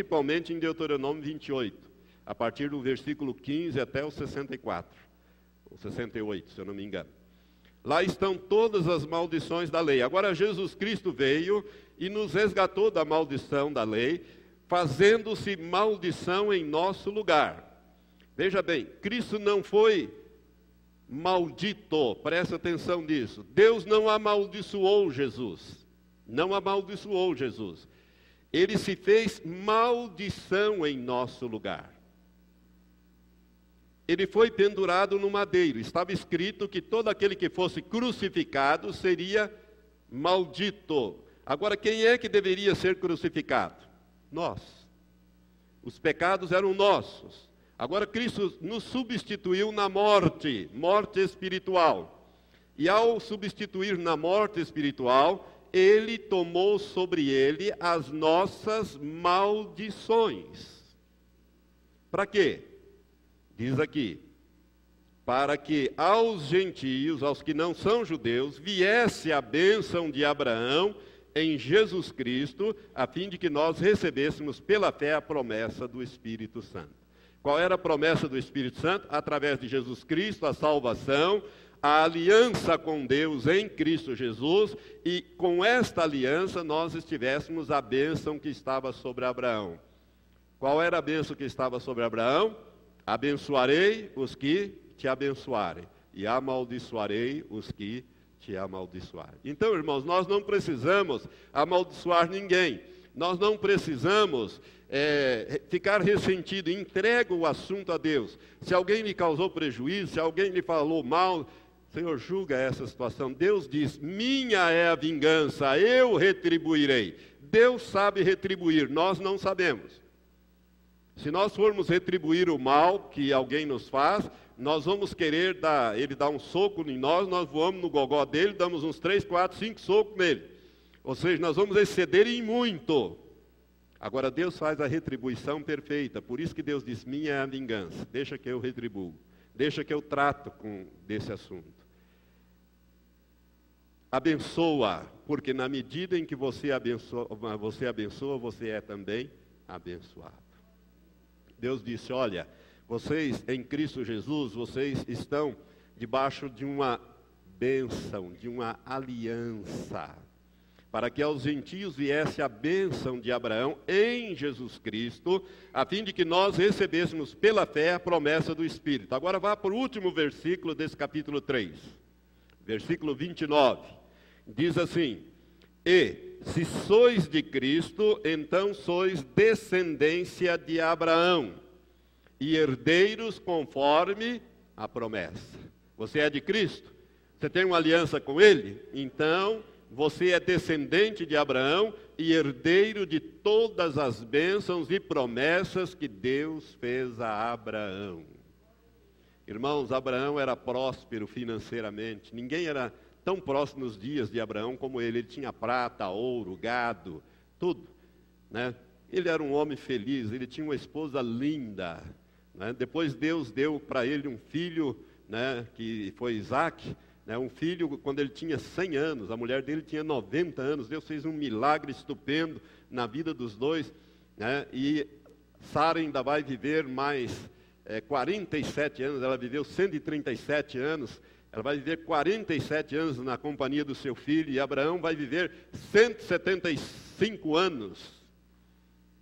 principalmente em Deuteronômio 28, a partir do versículo 15 até o 64, ou 68, se eu não me engano. Lá estão todas as maldições da lei. Agora Jesus Cristo veio e nos resgatou da maldição da lei, fazendo-se maldição em nosso lugar. Veja bem, Cristo não foi maldito, presta atenção nisso. Deus não amaldiçoou Jesus. Não amaldiçoou Jesus. Ele se fez maldição em nosso lugar. Ele foi pendurado no madeiro. Estava escrito que todo aquele que fosse crucificado seria maldito. Agora, quem é que deveria ser crucificado? Nós. Os pecados eram nossos. Agora Cristo nos substituiu na morte, morte espiritual. E ao substituir na morte espiritual, ele tomou sobre ele as nossas maldições. Para quê? Diz aqui: para que aos gentios, aos que não são judeus, viesse a bênção de Abraão em Jesus Cristo, a fim de que nós recebêssemos pela fé a promessa do Espírito Santo. Qual era a promessa do Espírito Santo? Através de Jesus Cristo, a salvação, a aliança com Deus em Cristo Jesus, e com esta aliança nós estivéssemos a bênção que estava sobre Abraão. Qual era a bênção que estava sobre Abraão? Abençoarei os que te abençoarem, e amaldiçoarei os que te amaldiçoarem. Então, irmãos, nós não precisamos amaldiçoar ninguém, nós não precisamos é, ficar ressentido, entrega o assunto a Deus. Se alguém lhe causou prejuízo, se alguém lhe falou mal, Senhor, julga essa situação. Deus diz: Minha é a vingança, eu retribuirei. Deus sabe retribuir, nós não sabemos. Se nós formos retribuir o mal que alguém nos faz, nós vamos querer dar, ele dá um soco em nós, nós voamos no gogó dele, damos uns três, quatro, cinco socos nele. Ou seja, nós vamos exceder em muito. Agora Deus faz a retribuição perfeita, por isso que Deus diz: minha é a vingança, deixa que eu retribuo, deixa que eu trato com desse assunto. Abençoa, porque na medida em que você abençoa, você abençoa, você é também abençoado. Deus disse: olha, vocês em Cristo Jesus, vocês estão debaixo de uma bênção, de uma aliança para que aos gentios viesse a bênção de Abraão em Jesus Cristo, a fim de que nós recebêssemos pela fé a promessa do Espírito. Agora vá para o último versículo desse capítulo 3, versículo 29. Diz assim: E se sois de Cristo, então sois descendência de Abraão e herdeiros conforme a promessa. Você é de Cristo? Você tem uma aliança com Ele? Então você é descendente de Abraão e herdeiro de todas as bênçãos e promessas que Deus fez a Abraão. Irmãos, Abraão era próspero financeiramente. Ninguém era tão próximo nos dias de Abraão como ele. Ele tinha prata, ouro, gado, tudo. Né? Ele era um homem feliz, ele tinha uma esposa linda. Né? Depois Deus deu para ele um filho, né, que foi Isaac. Né, um filho, quando ele tinha 100 anos, a mulher dele tinha 90 anos. Deus fez um milagre estupendo na vida dos dois. Né, e Sara ainda vai viver mais é, 47 anos. Ela viveu 137 anos. Ela vai viver 47 anos na companhia do seu filho. E Abraão vai viver 175 anos.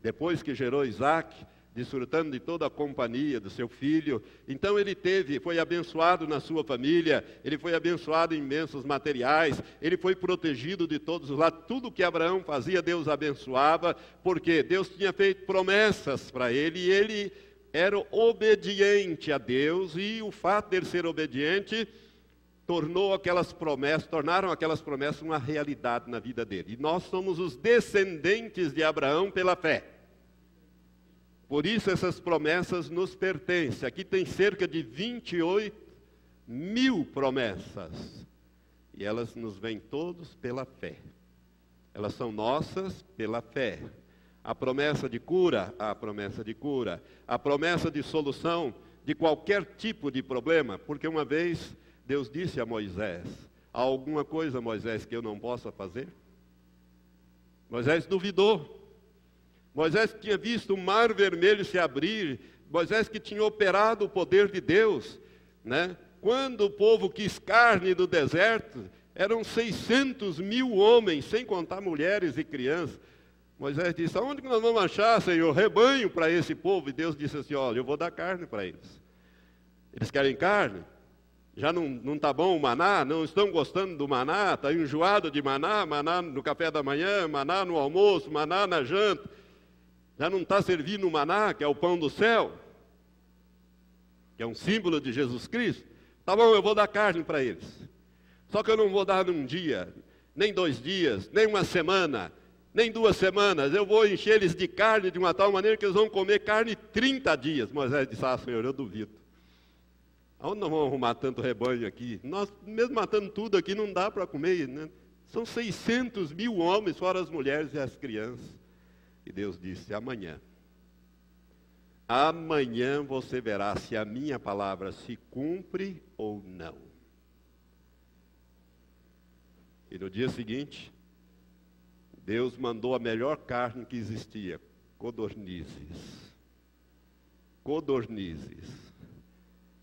Depois que gerou Isaac desfrutando de toda a companhia do seu filho. Então ele teve, foi abençoado na sua família, ele foi abençoado em bênçãos materiais, ele foi protegido de todos os lados. Tudo que Abraão fazia, Deus abençoava, porque Deus tinha feito promessas para ele e ele era obediente a Deus e o fato de ele ser obediente tornou aquelas promessas, tornaram aquelas promessas uma realidade na vida dele. E nós somos os descendentes de Abraão pela fé. Por isso essas promessas nos pertencem. Aqui tem cerca de 28 mil promessas. E elas nos vêm todos pela fé. Elas são nossas pela fé. A promessa de cura, a promessa de cura. A promessa de solução de qualquer tipo de problema. Porque uma vez Deus disse a Moisés: Há alguma coisa, Moisés, que eu não possa fazer? Moisés duvidou. Moisés tinha visto o mar vermelho se abrir, Moisés que tinha operado o poder de Deus, né? Quando o povo quis carne do deserto, eram 600 mil homens, sem contar mulheres e crianças. Moisés disse: Aonde que nós vamos achar, Senhor, rebanho para esse povo? E Deus disse assim: Olha, eu vou dar carne para eles. Eles querem carne? Já não está bom o maná? Não estão gostando do maná? Está enjoado de maná? Maná no café da manhã, maná no almoço, maná na janta. Já não está servindo o maná, que é o pão do céu? Que é um símbolo de Jesus Cristo? Tá bom, eu vou dar carne para eles. Só que eu não vou dar num dia, nem dois dias, nem uma semana, nem duas semanas. Eu vou encher eles de carne de uma tal maneira que eles vão comer carne 30 dias. Moisés disse: Ah, Senhor, eu duvido. Aonde nós vamos arrumar tanto rebanho aqui? Nós, mesmo matando tudo aqui, não dá para comer. Né? São 600 mil homens, fora as mulheres e as crianças. E Deus disse: amanhã. Amanhã você verá se a minha palavra se cumpre ou não. E no dia seguinte, Deus mandou a melhor carne que existia: codornizes. Codornizes.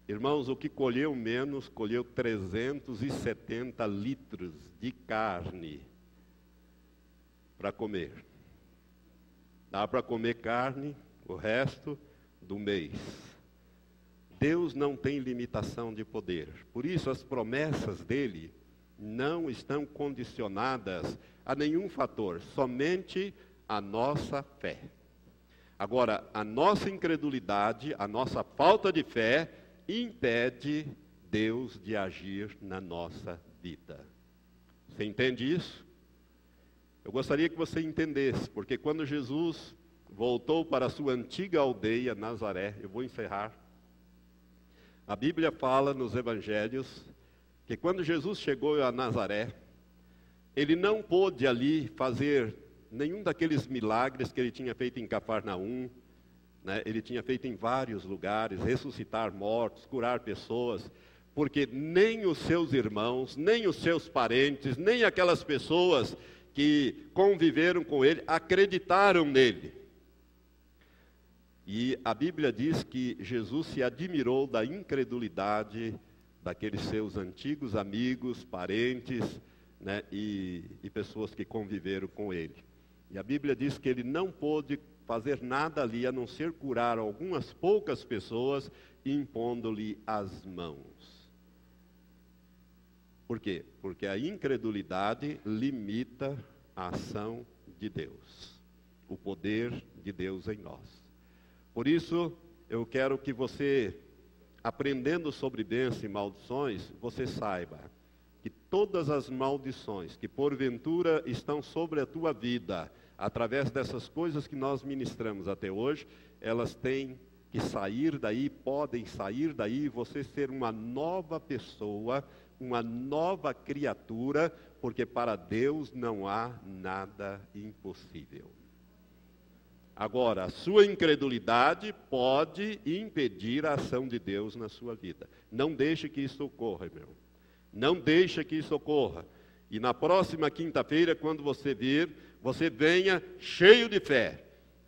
Irmãos, o que colheu menos, colheu 370 litros de carne para comer. Dá para comer carne o resto do mês. Deus não tem limitação de poder. Por isso, as promessas dele não estão condicionadas a nenhum fator, somente a nossa fé. Agora, a nossa incredulidade, a nossa falta de fé, impede Deus de agir na nossa vida. Você entende isso? Eu gostaria que você entendesse, porque quando Jesus voltou para a sua antiga aldeia, Nazaré, eu vou encerrar. A Bíblia fala nos evangelhos que quando Jesus chegou a Nazaré, ele não pôde ali fazer nenhum daqueles milagres que ele tinha feito em Cafarnaum, né, ele tinha feito em vários lugares, ressuscitar mortos, curar pessoas, porque nem os seus irmãos, nem os seus parentes, nem aquelas pessoas que conviveram com ele acreditaram nele. E a Bíblia diz que Jesus se admirou da incredulidade daqueles seus antigos amigos, parentes né, e, e pessoas que conviveram com ele. E a Bíblia diz que ele não pôde fazer nada ali a não ser curar algumas poucas pessoas impondo-lhe as mãos. Por quê? Porque a incredulidade limita a ação de Deus, o poder de Deus em nós. Por isso, eu quero que você, aprendendo sobre bênçãos e maldições, você saiba que todas as maldições que porventura estão sobre a tua vida, através dessas coisas que nós ministramos até hoje, elas têm que sair daí, podem sair daí, você ser uma nova pessoa, uma nova criatura, porque para Deus não há nada impossível. Agora, a sua incredulidade pode impedir a ação de Deus na sua vida. Não deixe que isso ocorra, meu. Não deixe que isso ocorra. E na próxima quinta-feira, quando você vir, você venha cheio de fé.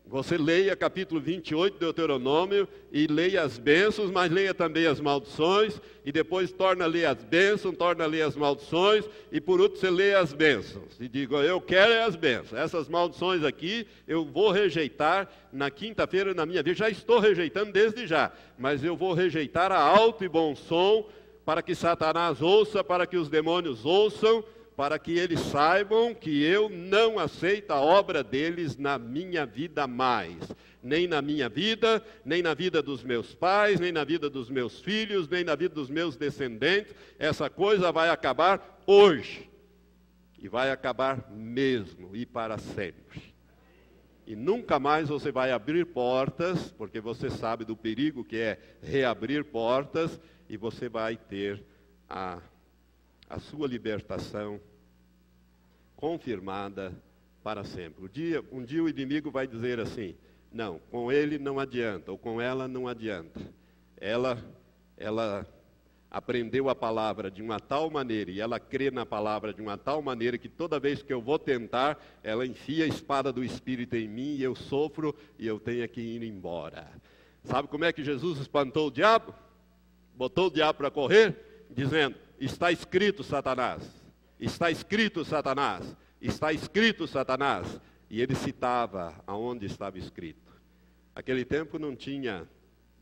Você leia capítulo 28 de Deuteronômio e leia as bênçãos, mas leia também as maldições, e depois torna a ler as bênçãos, torna a ler as maldições, e por último você lê as bênçãos. E diga, eu quero é as bênçãos. Essas maldições aqui eu vou rejeitar na quinta-feira na minha vida. Já estou rejeitando desde já, mas eu vou rejeitar a alto e bom som, para que Satanás ouça, para que os demônios ouçam, para que eles saibam que eu não aceito a obra deles na minha vida mais. Nem na minha vida, nem na vida dos meus pais, nem na vida dos meus filhos, nem na vida dos meus descendentes. Essa coisa vai acabar hoje. E vai acabar mesmo e para sempre. E nunca mais você vai abrir portas, porque você sabe do perigo que é reabrir portas, e você vai ter a a sua libertação confirmada para sempre. Um dia, um dia o inimigo vai dizer assim: não, com ele não adianta, ou com ela não adianta. Ela, ela aprendeu a palavra de uma tal maneira e ela crê na palavra de uma tal maneira que toda vez que eu vou tentar, ela enfia a espada do Espírito em mim e eu sofro e eu tenho que ir embora. Sabe como é que Jesus espantou o diabo? Botou o diabo para correr, dizendo: Está escrito, Satanás. Está escrito, Satanás. Está escrito, Satanás. E ele citava aonde estava escrito. Aquele tempo não tinha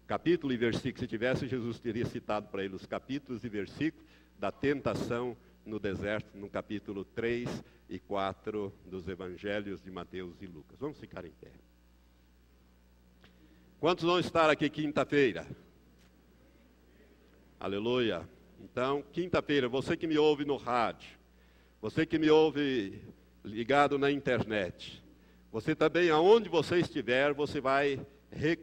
capítulo e versículo. Se tivesse, Jesus teria citado para ele os capítulos e versículos da tentação no deserto, no capítulo 3 e 4 dos evangelhos de Mateus e Lucas. Vamos ficar em pé. Quantos vão estar aqui quinta-feira? Aleluia. Então, quinta-feira, você que me ouve no rádio, você que me ouve ligado na internet, você também, aonde você estiver, você vai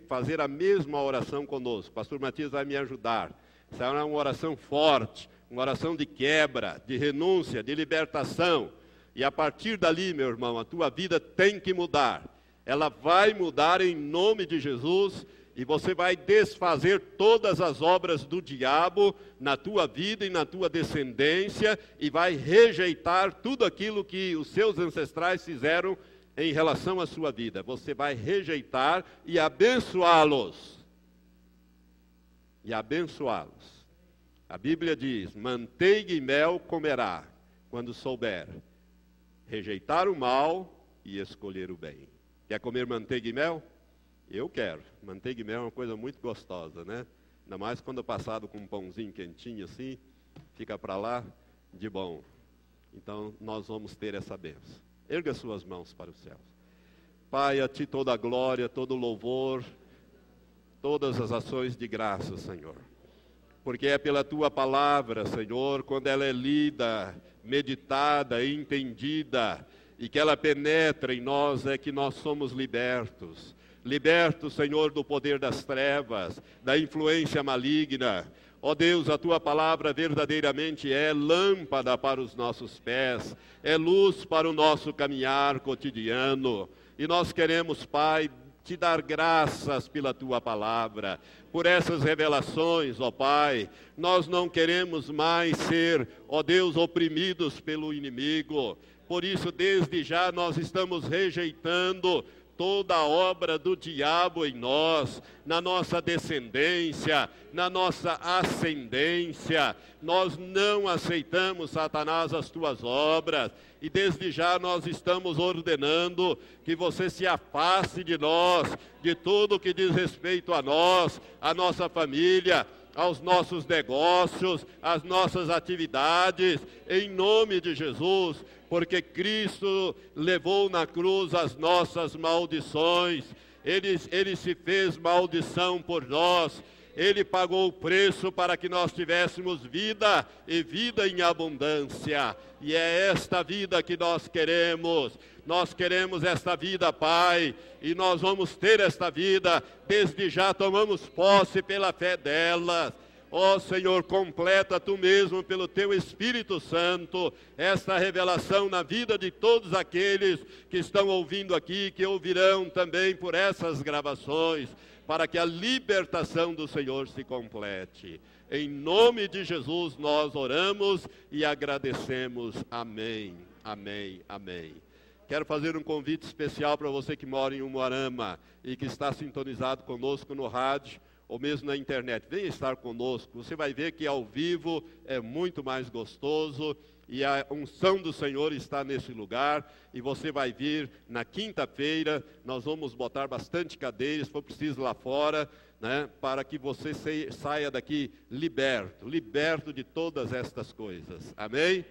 fazer a mesma oração conosco. Pastor Matias vai me ajudar. Será uma oração forte, uma oração de quebra, de renúncia, de libertação. E a partir dali, meu irmão, a tua vida tem que mudar. Ela vai mudar em nome de Jesus e você vai desfazer todas as obras do diabo na tua vida e na tua descendência e vai rejeitar tudo aquilo que os seus ancestrais fizeram em relação à sua vida. Você vai rejeitar e abençoá-los. E abençoá-los. A Bíblia diz: manteiga e mel comerá quando souber rejeitar o mal e escolher o bem. Quer comer manteiga e mel? Eu quero. Manteiga e mel é uma coisa muito gostosa, né? Ainda mais quando passado com um pãozinho quentinho assim, fica para lá de bom. Então nós vamos ter essa benção. Erga suas mãos para os céus. Pai, a Ti toda a glória, todo o louvor, todas as ações de graça, Senhor. Porque é pela Tua palavra, Senhor, quando ela é lida, meditada, entendida, e que ela penetra em nós, é que nós somos libertos. Libertos, Senhor, do poder das trevas, da influência maligna, Ó oh Deus, a tua palavra verdadeiramente é lâmpada para os nossos pés, é luz para o nosso caminhar cotidiano. E nós queremos, Pai, te dar graças pela tua palavra, por essas revelações, ó Pai. Nós não queremos mais ser, ó Deus, oprimidos pelo inimigo. Por isso, desde já, nós estamos rejeitando toda a obra do diabo em nós, na nossa descendência, na nossa ascendência. Nós não aceitamos, Satanás, as tuas obras, e desde já nós estamos ordenando que você se afaste de nós, de tudo que diz respeito a nós, a nossa família aos nossos negócios, às nossas atividades, em nome de Jesus, porque Cristo levou na cruz as nossas maldições, ele, ele se fez maldição por nós, ele pagou o preço para que nós tivéssemos vida e vida em abundância. E é esta vida que nós queremos. Nós queremos esta vida, Pai, e nós vamos ter esta vida. Desde já tomamos posse pela fé delas. Ó oh, Senhor, completa tu mesmo pelo teu Espírito Santo esta revelação na vida de todos aqueles que estão ouvindo aqui, que ouvirão também por essas gravações para que a libertação do Senhor se complete. Em nome de Jesus nós oramos e agradecemos. Amém, amém, amém. Quero fazer um convite especial para você que mora em Umuarama e que está sintonizado conosco no rádio ou mesmo na internet. Venha estar conosco. Você vai ver que ao vivo é muito mais gostoso e a unção do Senhor está nesse lugar, e você vai vir na quinta-feira, nós vamos botar bastante cadeiras, se for preciso lá fora, né, para que você saia daqui liberto, liberto de todas estas coisas. Amém?